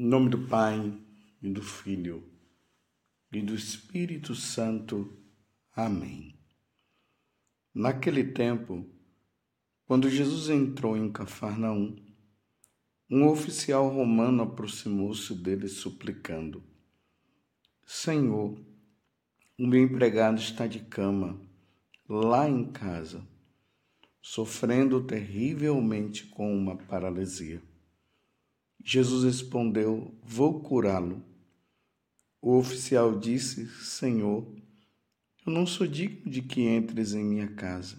Em nome do Pai, e do Filho, e do Espírito Santo. Amém. Naquele tempo, quando Jesus entrou em Cafarnaum, um oficial romano aproximou-se dele suplicando: Senhor, o meu empregado está de cama, lá em casa, sofrendo terrivelmente com uma paralisia. Jesus respondeu: Vou curá-lo. O oficial disse: Senhor, eu não sou digno de que entres em minha casa.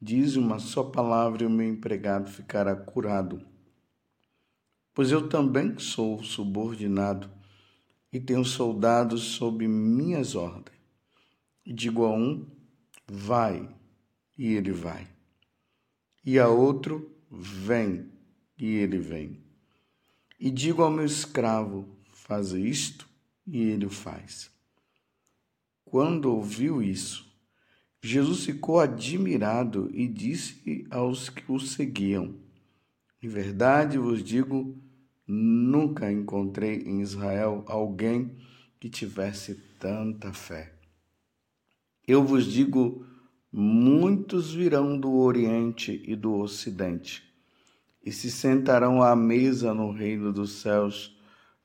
Diz uma só palavra e o meu empregado ficará curado. Pois eu também sou subordinado e tenho soldados sob minhas ordens. Digo a um: vai, e ele vai. E a outro: vem, e ele vem e digo ao meu escravo: faz isto, e ele o faz. Quando ouviu isso, Jesus ficou admirado e disse aos que o seguiam: Em verdade vos digo, nunca encontrei em Israel alguém que tivesse tanta fé. Eu vos digo, muitos virão do Oriente e do Ocidente e se sentarão à mesa no reino dos céus,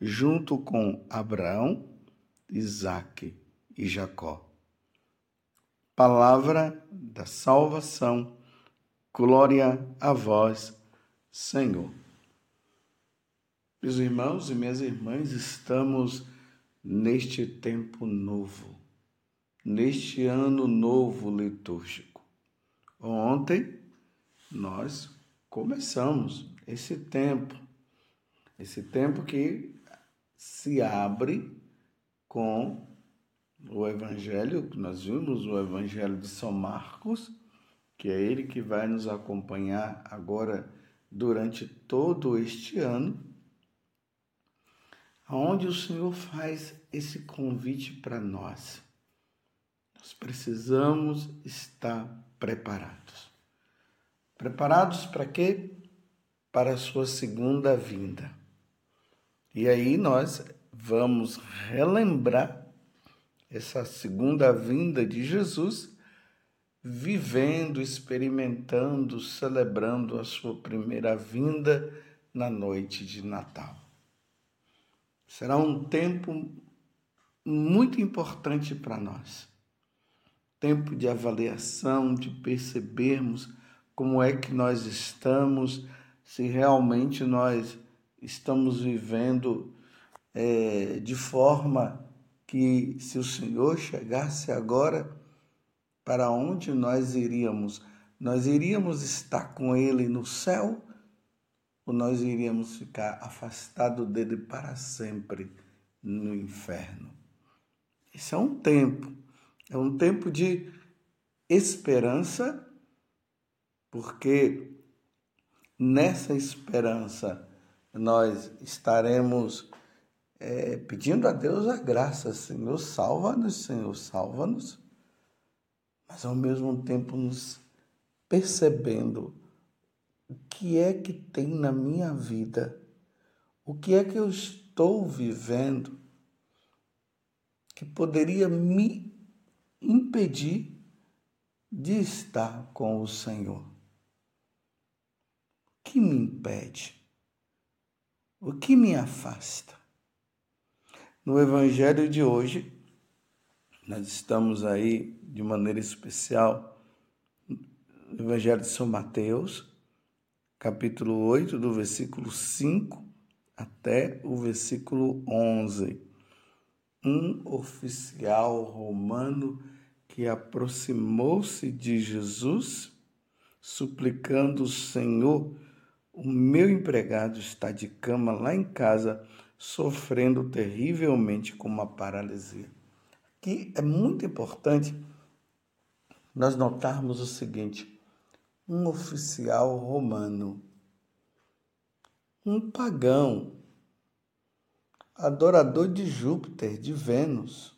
junto com Abraão, Isaque e Jacó. Palavra da salvação, glória a vós, Senhor. Meus irmãos e minhas irmãs, estamos neste tempo novo, neste ano novo litúrgico. Ontem nós começamos esse tempo, esse tempo que se abre com o Evangelho, nós vimos o Evangelho de São Marcos, que é ele que vai nos acompanhar agora durante todo este ano, onde o Senhor faz esse convite para nós. Nós precisamos estar preparados. Preparados para quê? Para a sua segunda vinda. E aí nós vamos relembrar essa segunda vinda de Jesus, vivendo, experimentando, celebrando a sua primeira vinda na noite de Natal. Será um tempo muito importante para nós. Tempo de avaliação, de percebermos como é que nós estamos, se realmente nós estamos vivendo é, de forma que, se o Senhor chegasse agora, para onde nós iríamos? Nós iríamos estar com Ele no céu ou nós iríamos ficar afastados dele para sempre no inferno? Esse é um tempo, é um tempo de esperança porque nessa esperança nós estaremos é, pedindo a Deus a graça, Senhor, salva-nos, Senhor, salva-nos, mas ao mesmo tempo nos percebendo o que é que tem na minha vida, o que é que eu estou vivendo que poderia me impedir de estar com o Senhor que me impede? O que me afasta? No Evangelho de hoje, nós estamos aí de maneira especial no Evangelho de São Mateus, capítulo 8, do versículo 5 até o versículo 11. Um oficial romano que aproximou-se de Jesus, suplicando o Senhor o meu empregado está de cama lá em casa, sofrendo terrivelmente com uma paralisia. Aqui é muito importante nós notarmos o seguinte: um oficial romano, um pagão, adorador de Júpiter, de Vênus,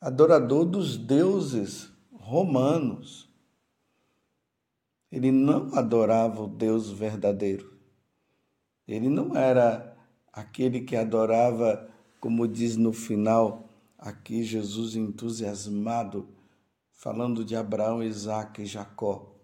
adorador dos deuses romanos, ele não adorava o Deus verdadeiro. Ele não era aquele que adorava, como diz no final, aqui Jesus entusiasmado, falando de Abraão, Isaac e Jacó.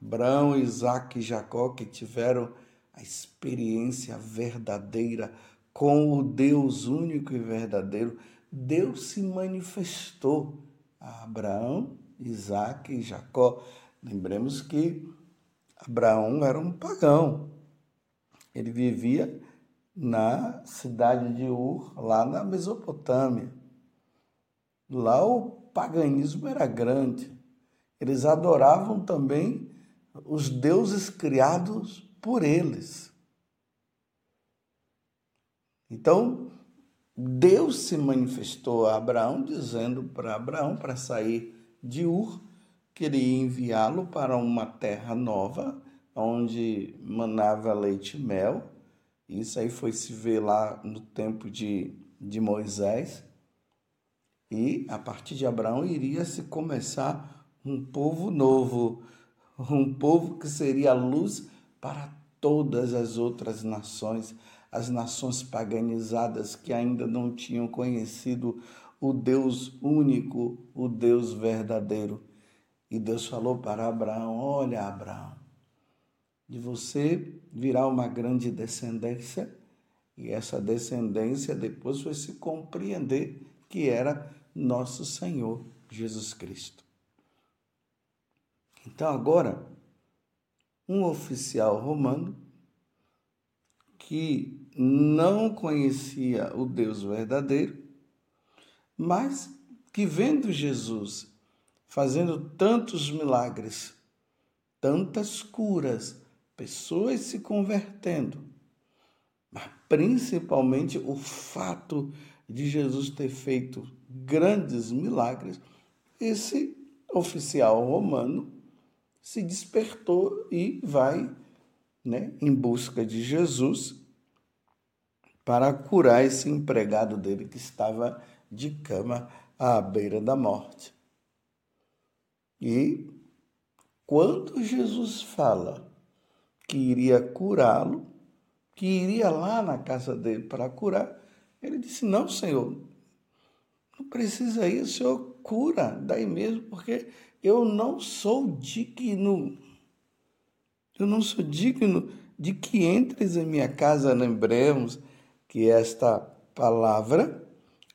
Abraão, Isaac e Jacó que tiveram a experiência verdadeira com o Deus único e verdadeiro. Deus se manifestou a Abraão, Isaac e Jacó. Lembremos que Abraão era um pagão. Ele vivia na cidade de Ur, lá na Mesopotâmia. Lá o paganismo era grande. Eles adoravam também os deuses criados por eles. Então, Deus se manifestou a Abraão, dizendo para Abraão para sair de Ur, que ele ia enviá-lo para uma terra nova, onde manava leite e mel. Isso aí foi se ver lá no tempo de, de Moisés. E a partir de Abraão iria se começar um povo novo, um povo que seria luz para todas as outras nações, as nações paganizadas que ainda não tinham conhecido o Deus único, o Deus verdadeiro. E Deus falou para Abraão: Olha, Abraão, de você virá uma grande descendência, e essa descendência depois vai se compreender que era nosso Senhor Jesus Cristo. Então, agora, um oficial romano que não conhecia o Deus verdadeiro, mas que vendo Jesus fazendo tantos milagres, tantas curas, pessoas se convertendo, mas principalmente o fato de Jesus ter feito grandes milagres, esse oficial romano se despertou e vai né, em busca de Jesus para curar esse empregado dele que estava de cama à beira da morte. E quando Jesus fala que iria curá-lo, que iria lá na casa dele para curar, ele disse: Não, Senhor, não precisa ir, o Senhor cura daí mesmo, porque eu não sou digno. Eu não sou digno de que entres em minha casa. Lembremos que esta palavra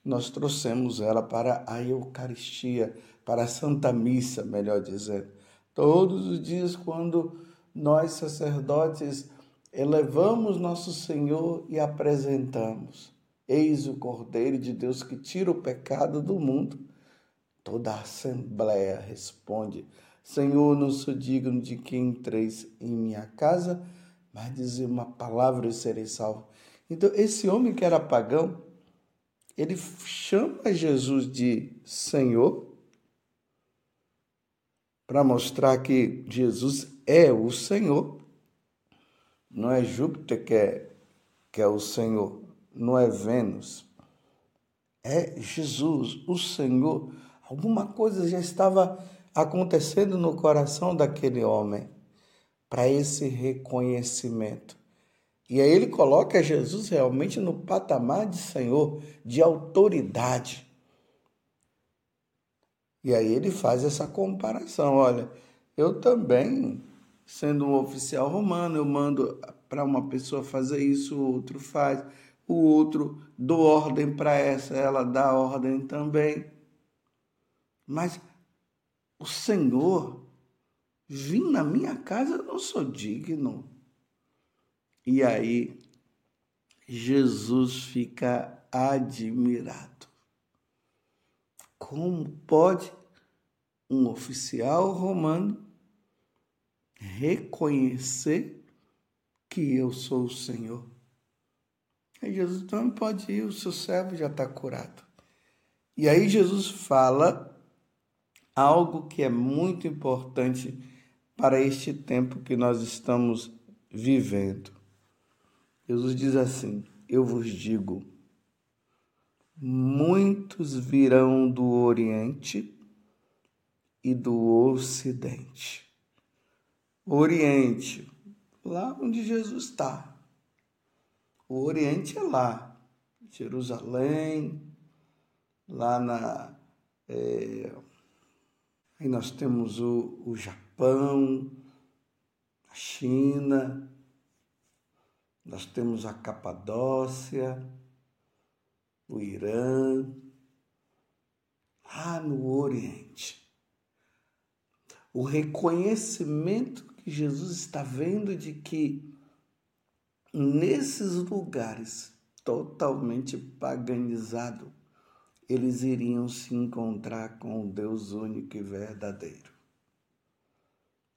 nós trouxemos ela para a Eucaristia, para a Santa Missa, melhor dizendo. Todos os dias, quando nós sacerdotes elevamos nosso Senhor e apresentamos. Eis o Cordeiro de Deus que tira o pecado do mundo. Toda a assembleia responde: Senhor, não sou digno de que entreis em minha casa, mas dizer uma palavra e serei salvo. Então, esse homem que era pagão, ele chama Jesus de Senhor para mostrar que Jesus é o Senhor. Não é Júpiter que é, que é o Senhor, não é Vênus. É Jesus, o Senhor Alguma coisa já estava acontecendo no coração daquele homem para esse reconhecimento. E aí ele coloca Jesus realmente no patamar de Senhor, de autoridade. E aí ele faz essa comparação, olha, eu também, sendo um oficial romano, eu mando para uma pessoa fazer isso, o outro faz, o outro dou ordem para essa, ela dá ordem também. Mas o Senhor vim na minha casa, eu não sou digno. E aí Jesus fica admirado. Como pode um oficial romano reconhecer que eu sou o Senhor? Aí Jesus não pode ir, o seu servo já está curado. E aí Jesus fala algo que é muito importante para este tempo que nós estamos vivendo. Jesus diz assim: Eu vos digo, muitos virão do Oriente e do Ocidente. Oriente, lá onde Jesus está, O Oriente é lá, Jerusalém, lá na. É, aí nós temos o, o Japão, a China, nós temos a Capadócia, o Irã, lá no Oriente. O reconhecimento que Jesus está vendo de que nesses lugares totalmente paganizados, eles iriam se encontrar com o Deus único e verdadeiro.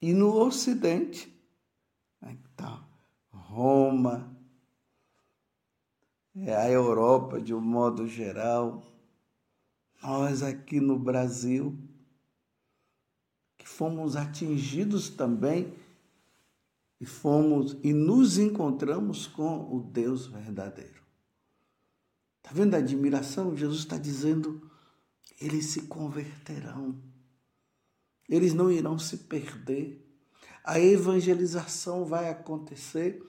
E no Ocidente, então, Roma, a Europa de um modo geral, nós aqui no Brasil, que fomos atingidos também e fomos e nos encontramos com o Deus verdadeiro. Está vendo a admiração? Jesus está dizendo: eles se converterão, eles não irão se perder. A evangelização vai acontecer.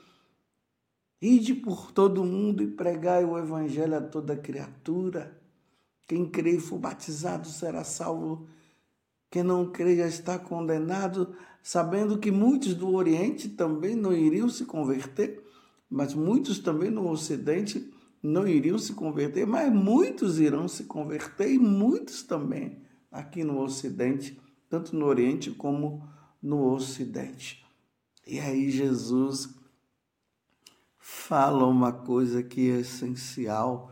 Ide por todo mundo e pregai o evangelho a toda criatura. Quem crê e for batizado será salvo. Quem não crê já está condenado, sabendo que muitos do Oriente também não iriam se converter, mas muitos também no Ocidente não iriam se converter, mas muitos irão se converter e muitos também aqui no Ocidente, tanto no Oriente como no Ocidente. E aí Jesus fala uma coisa que é essencial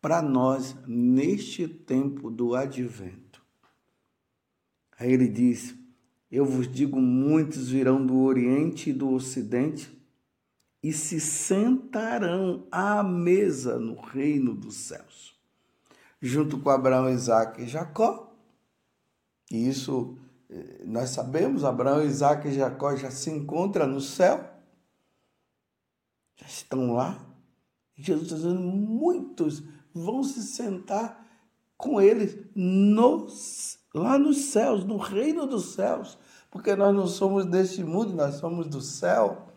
para nós neste tempo do advento. Aí ele diz: Eu vos digo, muitos virão do Oriente e do Ocidente e se sentarão à mesa no reino dos céus, junto com Abraão, Isaac e Jacó. E isso eh, nós sabemos, Abraão, Isaac e Jacó já se encontram no céu, já estão lá. Jesus está dizendo, muitos vão se sentar com eles nos, lá nos céus, no reino dos céus, porque nós não somos deste mundo, nós somos do céu.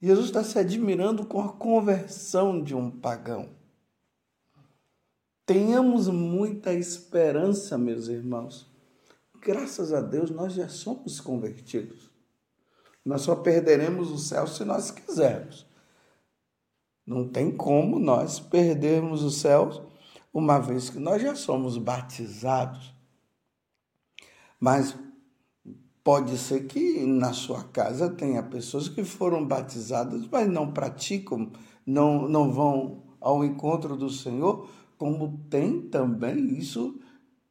Jesus está se admirando com a conversão de um pagão. Tenhamos muita esperança, meus irmãos. Graças a Deus nós já somos convertidos. Nós só perderemos o céu se nós quisermos. Não tem como nós perdermos os céus, uma vez que nós já somos batizados. Mas pode ser que na sua casa tenha pessoas que foram batizadas, mas não praticam, não, não vão ao encontro do Senhor, como tem também isso,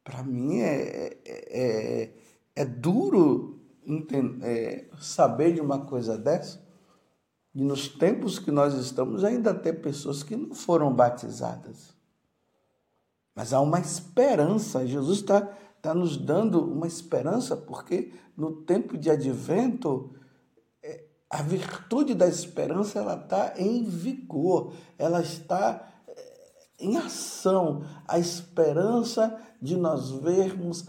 para mim é, é, é, é duro entender, é, saber de uma coisa dessa. E nos tempos que nós estamos, ainda tem pessoas que não foram batizadas. Mas há uma esperança. Jesus está tá nos dando uma esperança, porque no tempo de advento, é, a virtude da esperança ela está em vigor, ela está é, em ação. A esperança de nós vermos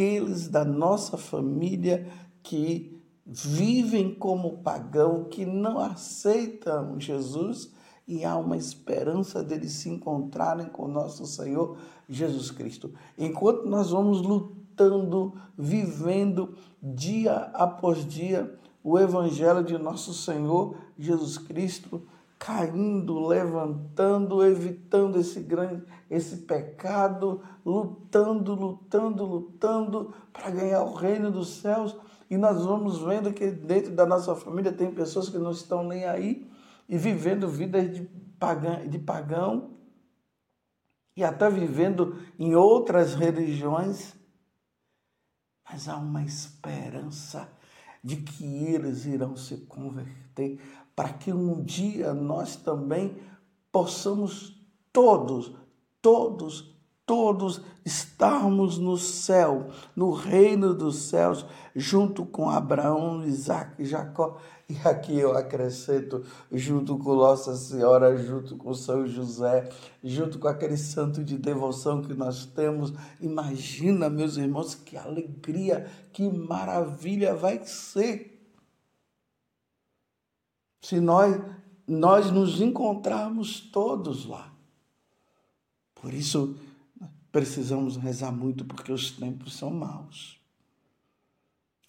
aqueles da nossa família que vivem como pagão, que não aceitam Jesus e há uma esperança deles se encontrarem com nosso Senhor Jesus Cristo. Enquanto nós vamos lutando, vivendo dia após dia o evangelho de nosso Senhor Jesus Cristo, caindo, levantando, evitando esse grande esse pecado, lutando, lutando, lutando para ganhar o reino dos céus e nós vamos vendo que dentro da nossa família tem pessoas que não estão nem aí e vivendo vidas de pagão, de pagão e até vivendo em outras religiões. Mas há uma esperança de que eles irão se converter para que um dia nós também possamos todos, todos todos estarmos no céu, no reino dos céus, junto com Abraão, Isaac e Jacó. E aqui eu acrescento, junto com Nossa Senhora, junto com São José, junto com aquele santo de devoção que nós temos. Imagina, meus irmãos, que alegria, que maravilha vai ser se nós, nós nos encontrarmos todos lá. Por isso, precisamos rezar muito, porque os tempos são maus.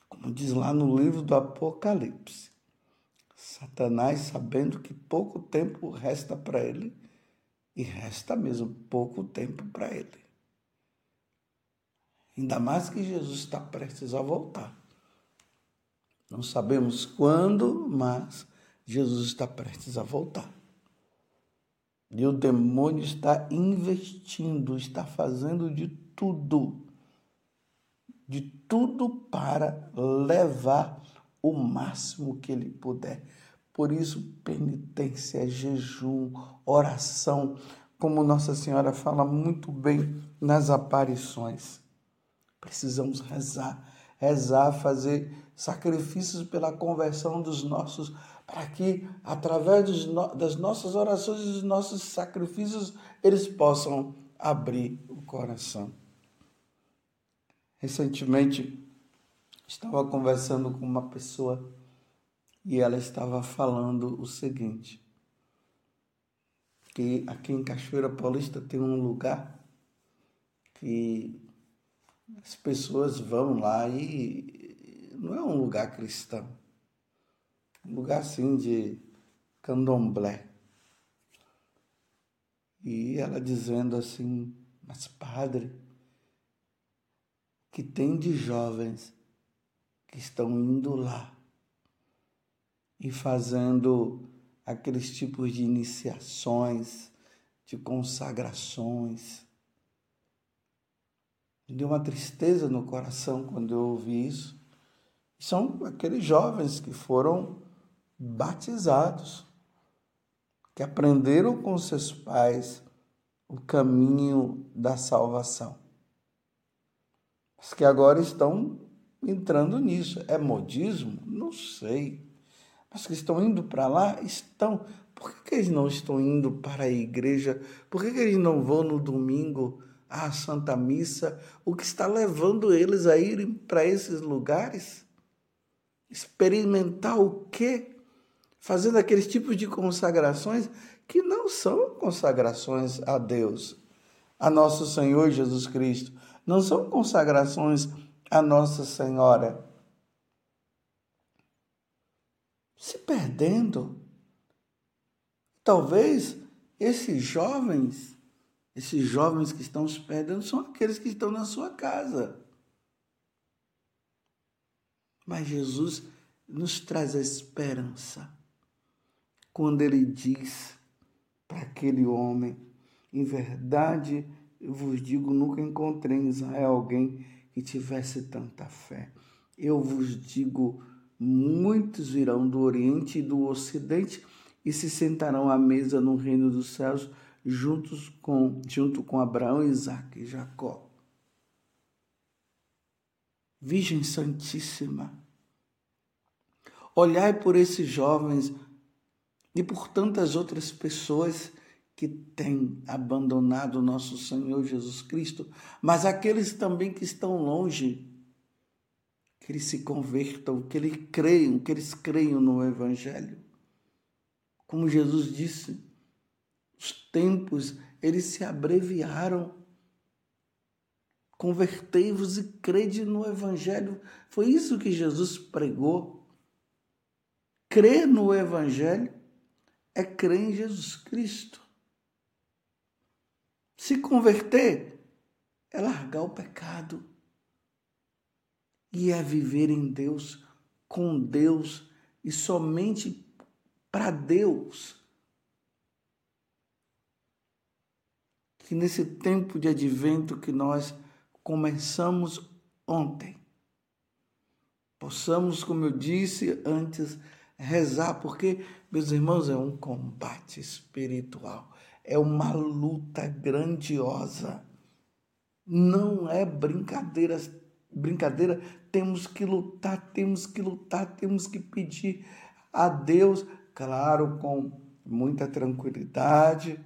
Como diz lá no livro do Apocalipse, Satanás, sabendo que pouco tempo resta para ele, e resta mesmo pouco tempo para ele. Ainda mais que Jesus está prestes a voltar. Não sabemos quando, mas Jesus está prestes a voltar. E o demônio está investindo, está fazendo de tudo, de tudo para levar o máximo que ele puder. Por isso, penitência, jejum, oração, como Nossa Senhora fala muito bem nas aparições. Precisamos rezar, rezar, fazer sacrifícios pela conversão dos nossos, para que, através dos, das nossas orações e dos nossos sacrifícios, eles possam abrir o coração. Recentemente, estava conversando com uma pessoa e ela estava falando o seguinte: que aqui em Cachoeira Paulista tem um lugar que as pessoas vão lá e não é um lugar cristão, lugar assim de candomblé. E ela dizendo assim, mas padre, que tem de jovens que estão indo lá e fazendo aqueles tipos de iniciações, de consagrações. Me deu uma tristeza no coração quando eu ouvi isso. São aqueles jovens que foram batizados, que aprenderam com seus pais o caminho da salvação, mas que agora estão entrando nisso. É modismo? Não sei. Mas que estão indo para lá, estão. Por que, que, eles não estão indo para a igreja? Por que, que eles não vão no domingo à Santa Missa? O que está levando eles a irem para esses lugares? Experimentar o quê? Fazendo aqueles tipos de consagrações que não são consagrações a Deus, a nosso Senhor Jesus Cristo. Não são consagrações a Nossa Senhora se perdendo. Talvez esses jovens, esses jovens que estão se perdendo, são aqueles que estão na sua casa. Mas Jesus nos traz a esperança quando ele diz para aquele homem: em verdade, eu vos digo, nunca encontrei em Israel alguém que tivesse tanta fé. Eu vos digo, Muitos virão do Oriente e do Ocidente e se sentarão à mesa no reino dos céus juntos com, junto com Abraão, Isaac e Jacó. Virgem Santíssima, olhai por esses jovens e por tantas outras pessoas que têm abandonado nosso Senhor Jesus Cristo, mas aqueles também que estão longe que eles se convertam, que eles creiam, que eles creiam no Evangelho. Como Jesus disse, os tempos eles se abreviaram. Convertei-vos e crede no Evangelho. Foi isso que Jesus pregou. Crer no Evangelho é crer em Jesus Cristo. Se converter é largar o pecado e é viver em Deus, com Deus e somente para Deus. Que nesse tempo de advento que nós começamos ontem, possamos, como eu disse antes, rezar, porque, meus irmãos, é um combate espiritual, é uma luta grandiosa. Não é brincadeira brincadeira, temos que lutar, temos que lutar, temos que pedir a Deus, claro, com muita tranquilidade,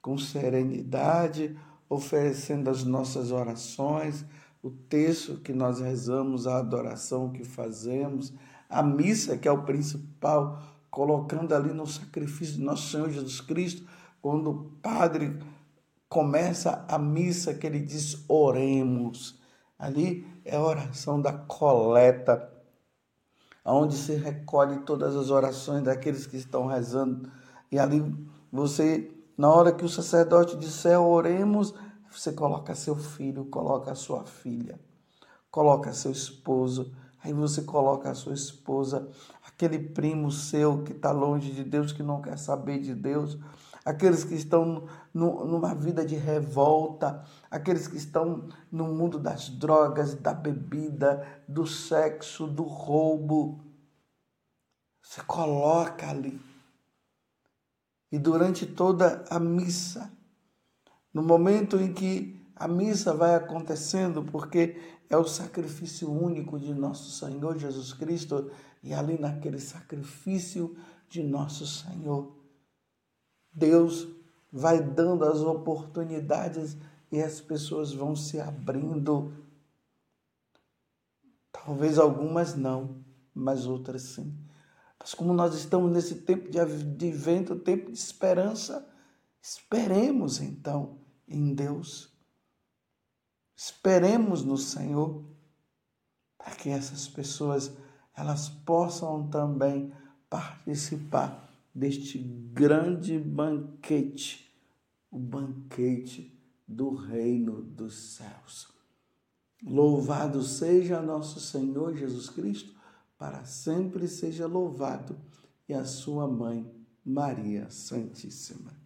com serenidade, oferecendo as nossas orações, o texto que nós rezamos, a adoração que fazemos, a missa, que é o principal, colocando ali no sacrifício de nosso Senhor Jesus Cristo, quando o padre começa a missa que ele diz oremos. Ali é a oração da coleta, onde se recolhe todas as orações daqueles que estão rezando. E ali você, na hora que o sacerdote disser oremos, você coloca seu filho, coloca sua filha, coloca seu esposo, aí você coloca a sua esposa, aquele primo seu que está longe de Deus, que não quer saber de Deus, aqueles que estão no, numa vida de revolta, aqueles que estão no mundo das drogas, da bebida, do sexo, do roubo. Você coloca ali. E durante toda a missa, no momento em que a missa vai acontecendo, porque é o sacrifício único de nosso Senhor Jesus Cristo, e ali naquele sacrifício de nosso Senhor, Deus vai dando as oportunidades e as pessoas vão se abrindo. Talvez algumas não, mas outras sim. Mas como nós estamos nesse tempo de advento, tempo de esperança, esperemos então em Deus. Esperemos no Senhor para que essas pessoas elas possam também participar deste grande banquete, o banquete do reino dos céus. Louvado seja nosso Senhor Jesus Cristo, para sempre seja louvado, e a sua mãe, Maria Santíssima.